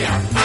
Yeah.